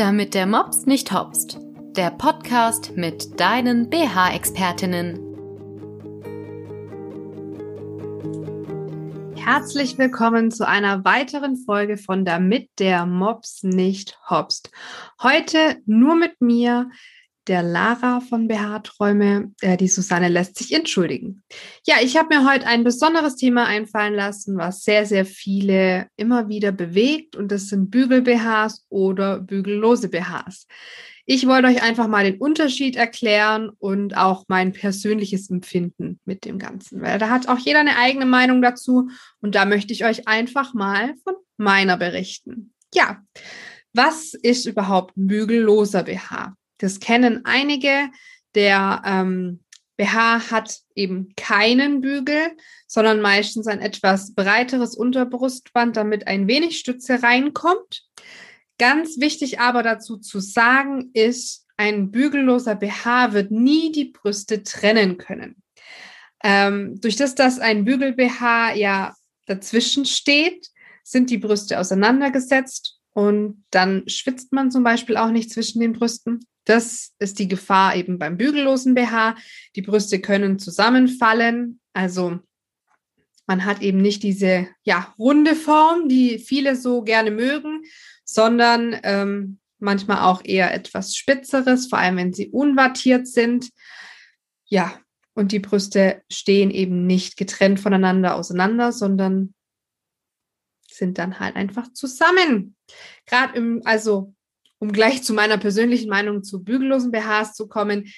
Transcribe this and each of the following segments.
Damit der Mops nicht hopst. Der Podcast mit deinen BH-Expertinnen. Herzlich willkommen zu einer weiteren Folge von Damit der Mops nicht hopst. Heute nur mit mir, der Lara von BH-Träume. Äh, die Susanne lässt sich entschuldigen. Ja, ich habe mir heute ein besonderes Thema einfallen lassen, was sehr, sehr viele immer wieder bewegt. Und das sind Bügel-BHs oder bügellose BHs. Ich wollte euch einfach mal den Unterschied erklären und auch mein persönliches Empfinden mit dem Ganzen, weil da hat auch jeder eine eigene Meinung dazu. Und da möchte ich euch einfach mal von meiner berichten. Ja, was ist überhaupt ein bügelloser BH? Das kennen einige. Der ähm, BH hat eben keinen Bügel, sondern meistens ein etwas breiteres Unterbrustband, damit ein wenig Stütze reinkommt. Ganz wichtig aber dazu zu sagen ist, ein bügelloser BH wird nie die Brüste trennen können. Ähm, durch das, dass ein Bügel-BH ja dazwischen steht, sind die Brüste auseinandergesetzt und dann schwitzt man zum Beispiel auch nicht zwischen den Brüsten. Das ist die Gefahr eben beim bügellosen BH. Die Brüste können zusammenfallen. Also man hat eben nicht diese ja, runde Form, die viele so gerne mögen, sondern ähm, manchmal auch eher etwas spitzeres, vor allem wenn sie unwattiert sind. Ja, und die Brüste stehen eben nicht getrennt voneinander auseinander, sondern sind dann halt einfach zusammen. Gerade im, also um gleich zu meiner persönlichen Meinung zu bügellosen BHs zu kommen.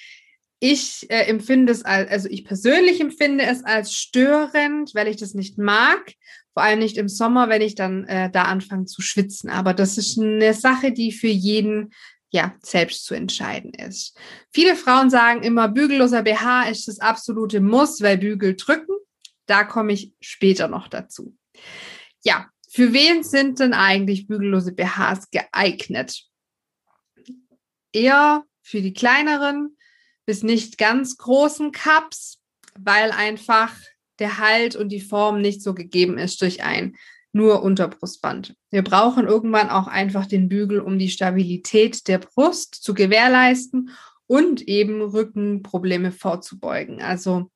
Ich äh, empfinde es als, also ich persönlich empfinde es als störend, weil ich das nicht mag. Vor allem nicht im Sommer, wenn ich dann äh, da anfange zu schwitzen. Aber das ist eine Sache, die für jeden ja, selbst zu entscheiden ist. Viele Frauen sagen immer, bügelloser BH ist das absolute Muss, weil Bügel drücken. Da komme ich später noch dazu. Ja, für wen sind denn eigentlich bügellose BHs geeignet? eher für die kleineren bis nicht ganz großen Cups, weil einfach der Halt und die Form nicht so gegeben ist durch ein nur Unterbrustband. Wir brauchen irgendwann auch einfach den Bügel, um die Stabilität der Brust zu gewährleisten und eben Rückenprobleme vorzubeugen. Also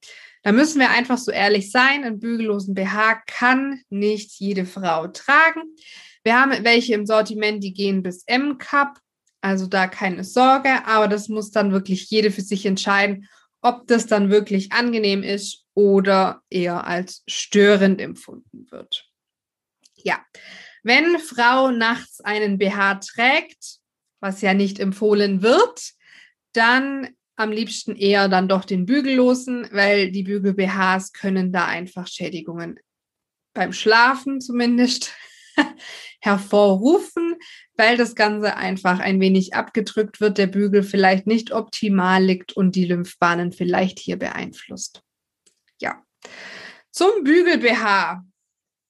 da müssen wir einfach so ehrlich sein, einen bügellosen BH kann nicht jede Frau tragen. Wir haben welche im Sortiment, die gehen bis M-Cup also da keine Sorge, aber das muss dann wirklich jede für sich entscheiden, ob das dann wirklich angenehm ist oder eher als störend empfunden wird. Ja, wenn Frau nachts einen BH trägt, was ja nicht empfohlen wird, dann am liebsten eher dann doch den bügellosen, weil die Bügel-BHs können da einfach Schädigungen beim Schlafen zumindest hervorrufen, weil das Ganze einfach ein wenig abgedrückt wird, der Bügel vielleicht nicht optimal liegt und die Lymphbahnen vielleicht hier beeinflusst. Ja. Zum Bügel-BH.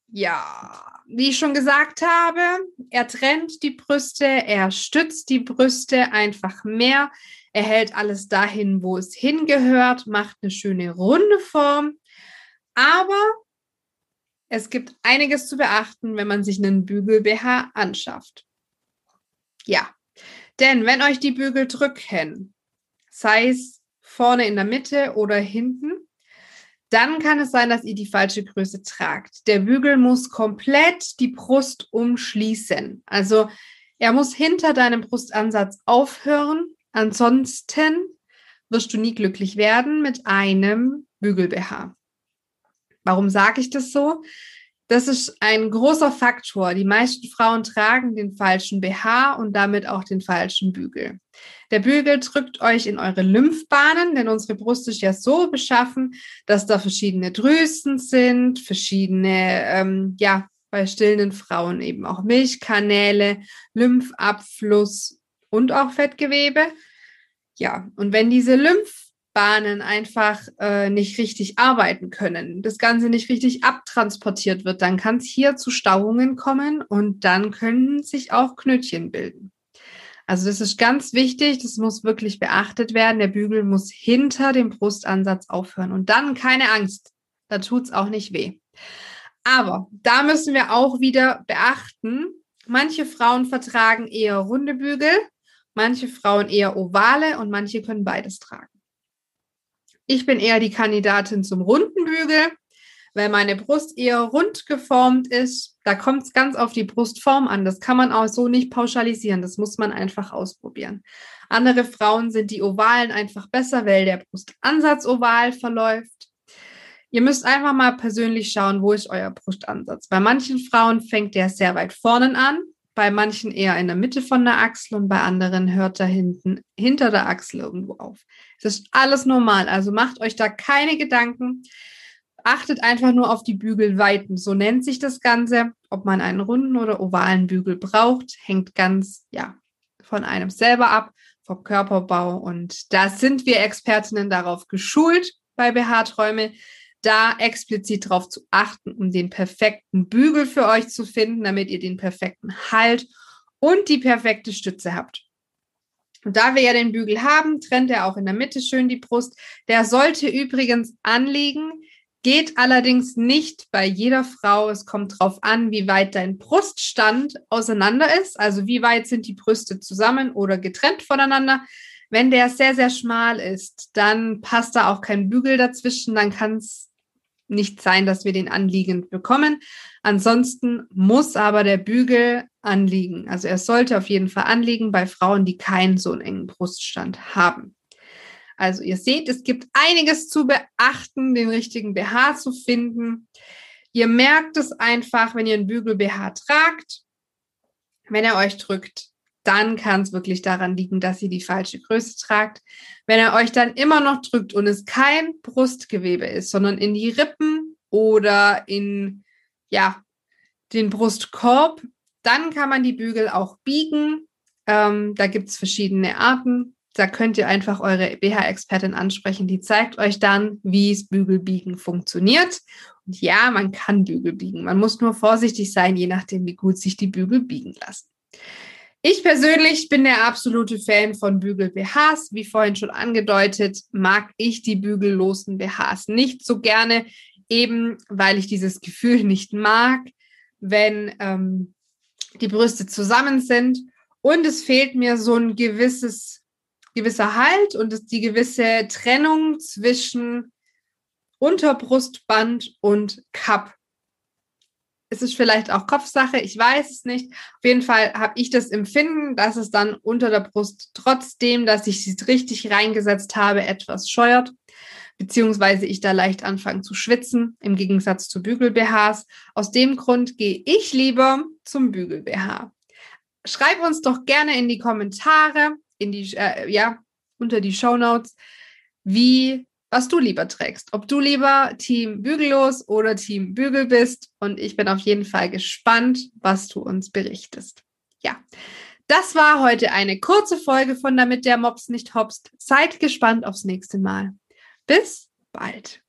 Ja, wie ich schon gesagt habe, er trennt die Brüste, er stützt die Brüste einfach mehr, er hält alles dahin, wo es hingehört, macht eine schöne runde Form, aber es gibt einiges zu beachten, wenn man sich einen Bügel-BH anschafft. Ja, denn wenn euch die Bügel drücken, sei es vorne in der Mitte oder hinten, dann kann es sein, dass ihr die falsche Größe tragt. Der Bügel muss komplett die Brust umschließen. Also er muss hinter deinem Brustansatz aufhören. Ansonsten wirst du nie glücklich werden mit einem Bügel-BH. Warum sage ich das so? Das ist ein großer Faktor. Die meisten Frauen tragen den falschen BH und damit auch den falschen Bügel. Der Bügel drückt euch in eure Lymphbahnen, denn unsere Brust ist ja so beschaffen, dass da verschiedene Drüsen sind, verschiedene, ähm, ja, bei stillenden Frauen eben auch Milchkanäle, Lymphabfluss und auch Fettgewebe. Ja, und wenn diese Lymph Bahnen einfach äh, nicht richtig arbeiten können, das Ganze nicht richtig abtransportiert wird, dann kann es hier zu Stauungen kommen und dann können sich auch Knötchen bilden. Also das ist ganz wichtig, das muss wirklich beachtet werden. Der Bügel muss hinter dem Brustansatz aufhören und dann keine Angst, da tut es auch nicht weh. Aber da müssen wir auch wieder beachten, Manche Frauen vertragen eher runde Bügel, manche Frauen eher ovale und manche können beides tragen. Ich bin eher die Kandidatin zum runden Bügel, weil meine Brust eher rund geformt ist. Da kommt es ganz auf die Brustform an. Das kann man auch so nicht pauschalisieren. Das muss man einfach ausprobieren. Andere Frauen sind die Ovalen einfach besser, weil der Brustansatz oval verläuft. Ihr müsst einfach mal persönlich schauen, wo ist euer Brustansatz. Bei manchen Frauen fängt der sehr weit vorne an, bei manchen eher in der Mitte von der Achsel und bei anderen hört er hinten hinter der Achsel irgendwo auf. Es ist alles normal, also macht euch da keine Gedanken. Achtet einfach nur auf die Bügelweiten. So nennt sich das Ganze. Ob man einen runden oder ovalen Bügel braucht, hängt ganz ja von einem selber ab, vom Körperbau. Und da sind wir Expertinnen darauf geschult bei BH-Träume, da explizit darauf zu achten, um den perfekten Bügel für euch zu finden, damit ihr den perfekten Halt und die perfekte Stütze habt. Und da wir ja den Bügel haben, trennt er auch in der Mitte schön die Brust. Der sollte übrigens anliegen, geht allerdings nicht bei jeder Frau. Es kommt darauf an, wie weit dein Bruststand auseinander ist, also wie weit sind die Brüste zusammen oder getrennt voneinander. Wenn der sehr, sehr schmal ist, dann passt da auch kein Bügel dazwischen, dann kann es nicht sein, dass wir den anliegend bekommen. Ansonsten muss aber der Bügel anliegen. Also er sollte auf jeden Fall anliegen bei Frauen, die keinen so engen Bruststand haben. Also ihr seht, es gibt einiges zu beachten, den richtigen BH zu finden. Ihr merkt es einfach, wenn ihr einen Bügel BH tragt, wenn er euch drückt, dann kann es wirklich daran liegen, dass ihr die falsche Größe tragt. Wenn er euch dann immer noch drückt und es kein Brustgewebe ist, sondern in die Rippen oder in ja, den Brustkorb, dann kann man die Bügel auch biegen. Ähm, da gibt es verschiedene Arten. Da könnt ihr einfach eure BH-Expertin ansprechen. Die zeigt euch dann, wie es Bügelbiegen funktioniert. Und ja, man kann Bügel biegen. Man muss nur vorsichtig sein, je nachdem, wie gut sich die Bügel biegen lassen. Ich persönlich bin der absolute Fan von Bügel-BHs. Wie vorhin schon angedeutet, mag ich die bügellosen BHs nicht so gerne, eben weil ich dieses Gefühl nicht mag, wenn ähm, die Brüste zusammen sind. Und es fehlt mir so ein gewisses, gewisser Halt und die gewisse Trennung zwischen Unterbrustband und Cup es ist vielleicht auch Kopfsache, ich weiß es nicht. Auf jeden Fall habe ich das Empfinden, dass es dann unter der Brust trotzdem, dass ich sie richtig reingesetzt habe, etwas scheuert, beziehungsweise ich da leicht anfange zu schwitzen, im Gegensatz zu Bügel-BHs. Aus dem Grund gehe ich lieber zum Bügel-BH. Schreib uns doch gerne in die Kommentare, in die, äh, ja, unter die Show Notes, wie was du lieber trägst. Ob du lieber Team Bügellos oder Team Bügel bist. Und ich bin auf jeden Fall gespannt, was du uns berichtest. Ja, das war heute eine kurze Folge von Damit der Mops nicht hopst. Seid gespannt aufs nächste Mal. Bis bald.